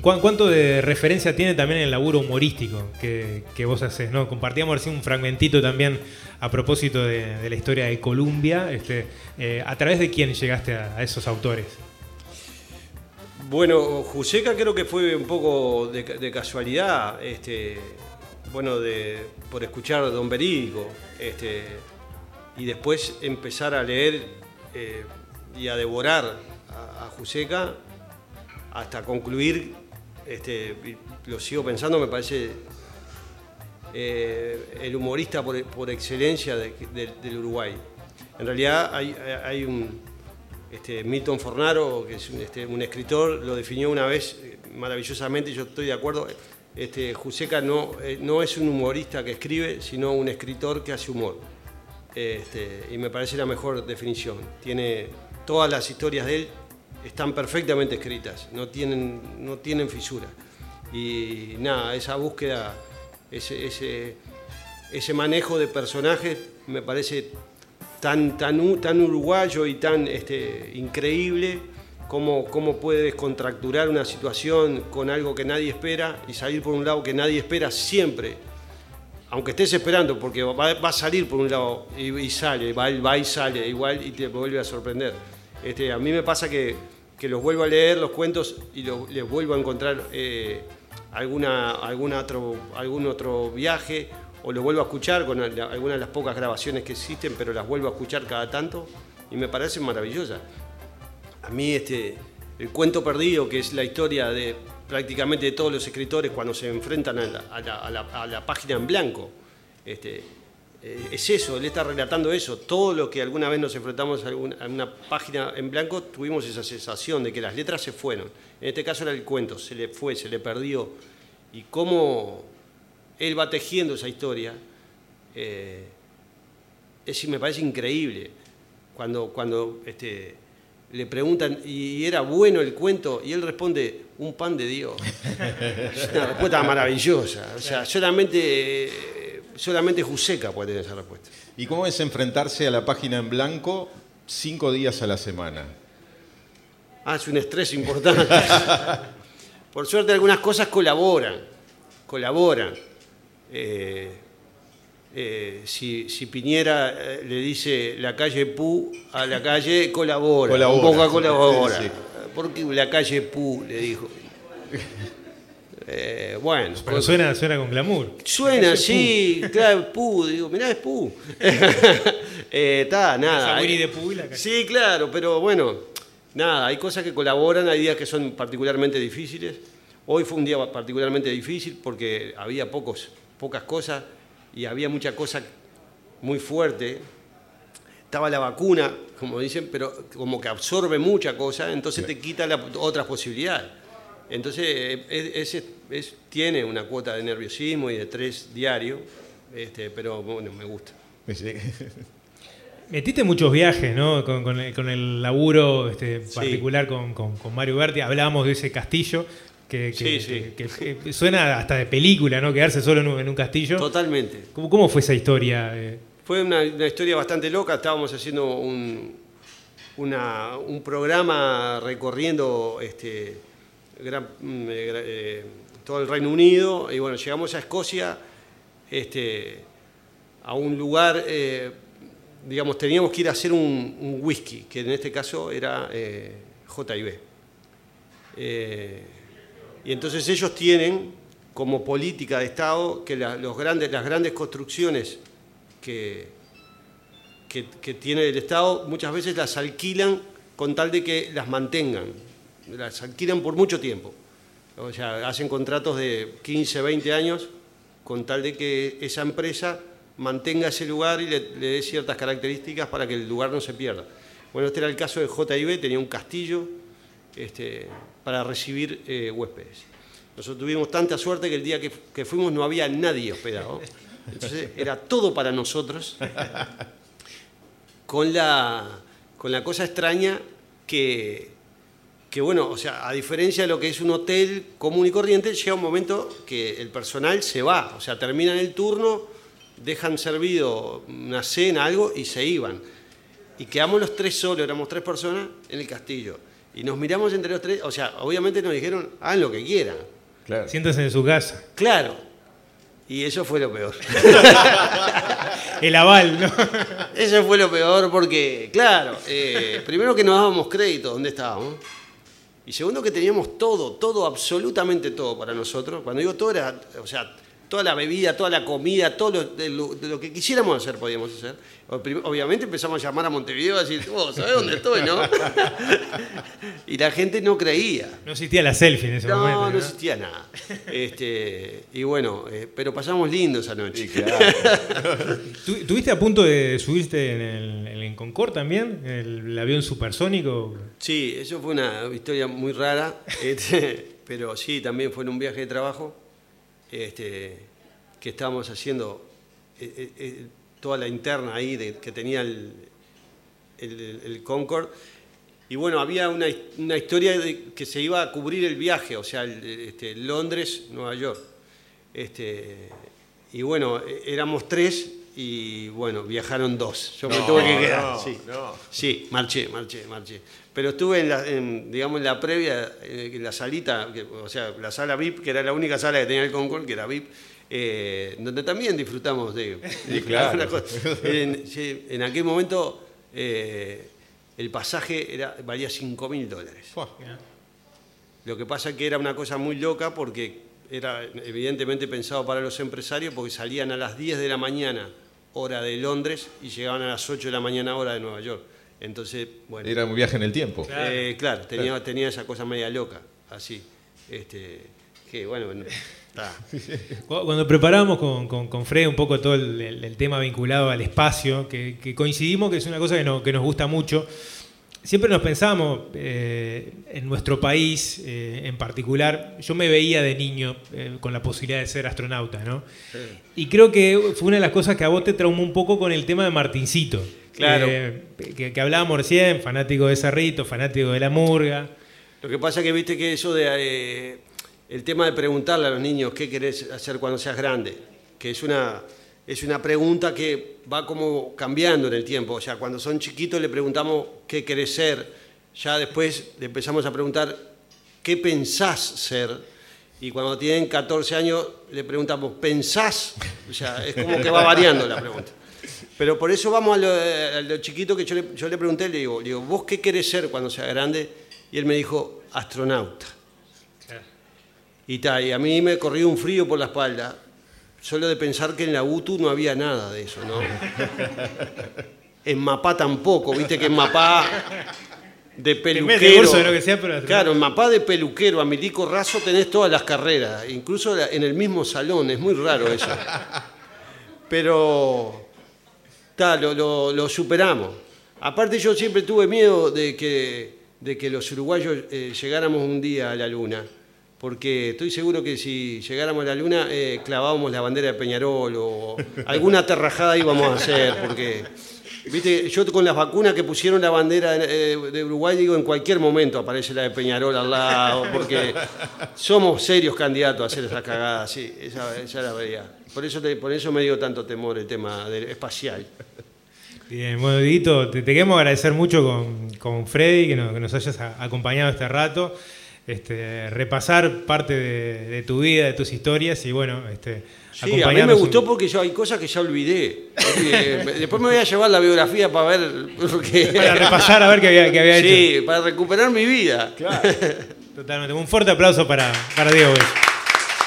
¿Cuán- ¿Cuánto de referencia tiene también el laburo humorístico que, que vos haces? ¿no? Compartíamos recién un fragmentito también a propósito de, la historia de Columbia. Este, eh, ¿A través de quién llegaste a, a esos autores? Bueno, Juseca creo que fue un poco de, ca- de casualidad, este, bueno, por escuchar Don Verídico, este, y después empezar a leer eh, y a devorar a, a Juseca hasta concluir, este, lo sigo pensando, me parece eh, el humorista por, por excelencia de- de- del Uruguay. En realidad hay, un, este, Milton Fornaro, que es un, este, un escritor, lo definió una vez eh, maravillosamente, y yo estoy de acuerdo. Juseca no, eh, no es un humorista que escribe, sino un escritor que hace humor. Este, y me parece la mejor definición. Tiene todas las historias de él están perfectamente escritas, no tienen, no tienen fisura. Y nada, esa búsqueda, ese, ese, ese manejo de personajes me parece tan, tan, tan uruguayo y tan este, increíble cómo, cómo puede descontracturar una situación con algo que nadie espera y salir por un lado que nadie espera siempre. Aunque estés esperando, porque va, va a salir por un lado y, y sale, va, va y sale igual y te vuelve a sorprender. Este, a mí me pasa que, los vuelvo a leer, los cuentos, y lo- les vuelvo a encontrar eh, alguna, otro, algún otro viaje, o lo vuelvo a escuchar con al- algunas de las pocas grabaciones que existen, pero las vuelvo a escuchar cada tanto, y me parecen maravillosas. A mí este, el cuento perdido, que es la historia de prácticamente de todos los escritores cuando se enfrentan a la- a la página en blanco, este, eh, es eso, él está relatando eso. Todo lo que alguna vez nos enfrentamos a, algún- a una página en blanco, tuvimos esa sensación de que las letras se fueron. En este caso era el cuento, se le fue, se le perdió. Y cómo él va tejiendo esa historia, eh, me parece increíble. Cuando, cuando este, le preguntan, ¿y era bueno el cuento? Y él responde, un pan de Dios. Es una respuesta maravillosa. O sea, solamente, solamente Juseca puede tener esa respuesta. ¿Y cómo es enfrentarse a la página en blanco cinco días a la semana? Ah, es un estrés importante. Por suerte algunas cosas colaboran, colaboran. Eh, eh, si, si Piñera eh, le dice la calle Pu a la calle, colabora. Colabora, Un poco colabora. sí, sí. Porque la calle Pu le dijo. Eh, bueno. Pero pues- suena, suena con glamour. Suena, sí, claro, Pu, digo, mirá, es Pu. Eh, Está, nada. Esa Winnie hay- the Pooh y la calle. Sí, claro, pero bueno, nada, hay cosas que colaboran, hay días que son particularmente difíciles. Hoy fue un día particularmente difícil porque había pocos, pocas cosas y había mucha cosa muy fuerte. Estaba la vacuna, como dicen, pero como que absorbe mucha cosa, entonces te quita la- otras posibilidades. Entonces, eh, es- es- es- tiene una cuota de nerviosismo y de estrés diario, este, pero bueno, me gusta. Metiste muchos viajes, ¿no? Con, con el, con el laburo este, particular con, con- con Mario Berti. Hablábamos de ese castillo que, que- Sí, sí. que- que- que suena hasta de película, ¿no? Quedarse solo en un, en un castillo. Totalmente. ¿Cómo, cómo fue esa historia? eh? Fue una, una historia bastante loca. Estábamos haciendo un, una- un programa recorriendo este, gran- mm, eh, eh, todo el Reino Unido y bueno, llegamos a Escocia, este, a un lugar, eh, digamos, teníamos que ir a hacer un, whisky, que en este caso era eh, JIB. Eh, y entonces ellos tienen como política de Estado que la- los grandes, las grandes construcciones que, que tiene el Estado muchas veces las alquilan con tal de que las mantengan. Las alquilan por mucho tiempo. O sea, hacen contratos de 15, 20 años con tal de que esa empresa mantenga ese lugar y le, dé ciertas características para que el lugar no se pierda. Bueno, este era el caso de JIB, tenía un castillo este, para recibir eh, huéspedes. Nosotros tuvimos tanta suerte que el día que, que fuimos no había nadie hospedado. Entonces era todo para nosotros, con la, con la cosa extraña que, que, bueno, o sea, a diferencia de lo que es un hotel común y corriente, llega un momento que el personal se va, o sea, terminan el turno, dejan servido una cena, algo, y se iban. Y quedamos los tres solos, éramos tres personas en el castillo. Y nos miramos entre los tres, o sea, obviamente nos dijeron, hagan lo que quieran. Claro. Siéntense en su casa. Claro. Y eso fue lo peor. el aval, ¿no? Eso fue lo peor porque, claro, eh, primero que no dábamos crédito dónde estábamos. Y segundo que teníamos todo, todo, absolutamente todo para nosotros. Cuando digo todo era, o sea, toda la bebida, toda la comida, todo lo, de lo, de lo que quisiéramos hacer podíamos hacer. Obviamente empezamos a llamar a Montevideo a decir, vos, ¿sabés dónde estoy, no? y la gente no creía. No existía la selfie en ese no, momento. No, no existía nada. Este, y bueno, eh, pero pasamos lindo esa noche. ¿Tú- ¿Tuviste a punto de subirte en el, en el Concorde también? ¿El, avión supersónico? Sí, eso fue una historia muy rara, este, pero sí, también fue en un viaje de trabajo este, que estábamos haciendo eh, eh, eh, toda la interna ahí de- que tenía el, el, el Concorde. Y bueno, había una, una historia de que se iba a cubrir el viaje, o sea, el- este, Londres, Nueva York. Este, y bueno, eh, éramos tres y bueno, viajaron dos. Yo me No, tuve que quedar. no, sí. no. Sí, marché, marché, marché. Pero estuve en, la, en, digamos, en la previa, eh, en la salita, que- o sea, la sala VIP, que era la única sala que tenía el Concord, que era VIP, eh, donde también disfrutamos de... de claro. una cosa. En, en aquel momento eh, el pasaje era, valía 5 mil dólares. Lo que pasa que era una cosa muy loca porque era evidentemente pensado para los empresarios porque salían a las 10 de la mañana, hora de Londres, y llegaban a las 8 de la mañana, hora de Nueva York. Entonces, bueno. Era un viaje en el tiempo. Eh, claro, tenía, tenía esa cosa media loca, así. Este, que bueno, Cuando preparábamos con, con, con Fred un poco todo el, el- el tema vinculado al espacio, que, que coincidimos que es una cosa que, no- que nos gusta mucho, siempre nos pensamos eh, en nuestro país eh, en particular, yo me veía de niño eh, con la posibilidad de ser astronauta, ¿no? Y creo que fue una de las cosas que a vos te traumó un poco con el tema de Martincito. Claro. Eh, que, que hablábamos recién, fanático de Cerrito, fanático de la murga. Lo que pasa que viste que eso de eh, el tema de preguntarle a los niños qué querés hacer cuando seas grande, que es una es una pregunta que va como cambiando en el tiempo. O sea, cuando son chiquitos le preguntamos qué querés ser, ya después le empezamos a preguntar qué pensás ser. Y cuando tienen 14 años le preguntamos, ¿pensás? O sea, es como que va variando la pregunta. Pero por eso vamos a lo, a lo chiquito que yo le, yo le pregunté, le digo, le digo, ¿vos qué querés ser cuando seas grande? Y él me dijo, astronauta. Y, ta, y a mí me corrió un frío por la espalda, solo de pensar que en la UTU no había nada de eso, ¿no? En Mapá tampoco, viste que en Mapá de de peluquero. curso de lo que sea, pero- claro, en Mapá de peluquero a Milico Razo tenés todas las carreras, incluso en el mismo salón, es muy raro eso. Pero lo, superamos. Aparte yo siempre tuve miedo de que, de que los uruguayos eh, llegáramos un día a la luna, porque estoy seguro que si llegáramos a la luna eh, clavábamos la bandera de Peñarol o alguna terrajada íbamos a hacer, porque viste, yo con las vacunas que pusieron la bandera eh, de Uruguay digo en cualquier momento aparece la de Peñarol al lado, porque somos serios candidatos a hacer esa cagada, sí, esa, esa es la realidad. Por eso, te- por eso me dio tanto temor el tema del espacial. Bien, bueno, Dieguito, te, te queremos agradecer mucho con, con Freddy que nos, que nos hayas a- acompañado este rato, este, repasar parte de, de tu vida, de tus historias y bueno, este, Sí, a mí me gustó porque yo hay cosas que ya olvidé. Después me voy a llevar la biografía para ver. porque- Para repasar a ver qué había, qué había hecho. Sí, para recuperar mi vida. Totalmente. Un fuerte aplauso para, para Diego.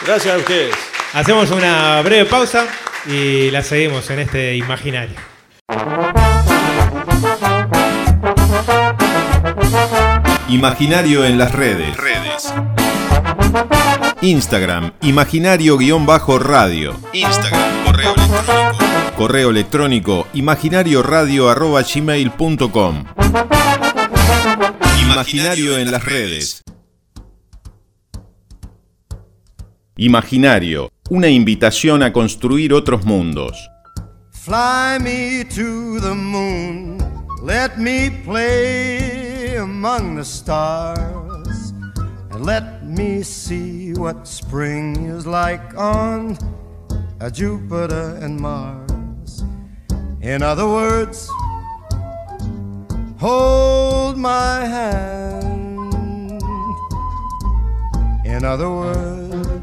Gracias a ustedes. Hacemos una breve pausa y la seguimos en este imaginario. Imaginario en las redes. Instagram, imaginario-radio. Instagram, correo electrónico. Correo electrónico, imaginarioradio.gmail.com. Imaginario en las redes. Imaginario, una invitación a construir otros mundos. Fly me to the moon, let me play among the stars, and let me see what spring is like on a Jupiter and Mars. In other words, hold my hand. In other words,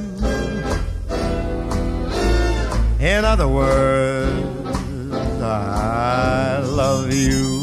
In other words, I love you.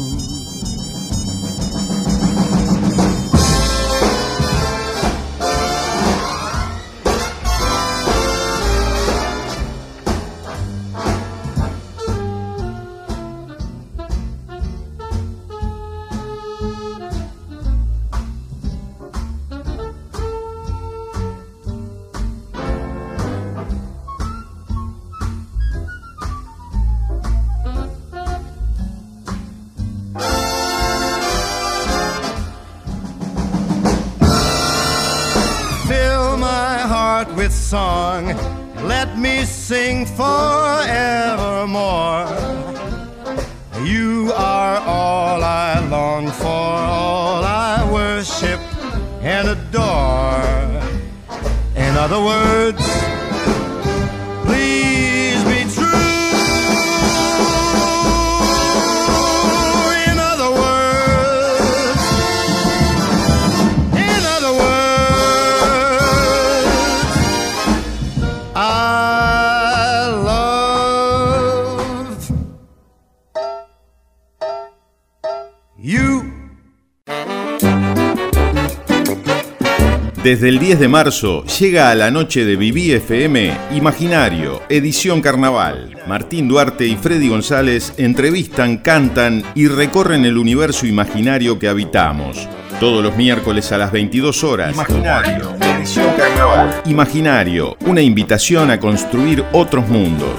Desde el 10 de marzo llega a la noche de Viví FM Imaginario, edición carnaval. Martín Duarte y Freddy González entrevistan, cantan y recorren el universo imaginario que habitamos. Todos los miércoles a las 22 horas. Imaginario, edición carnaval. Imaginario, una invitación a construir otros mundos.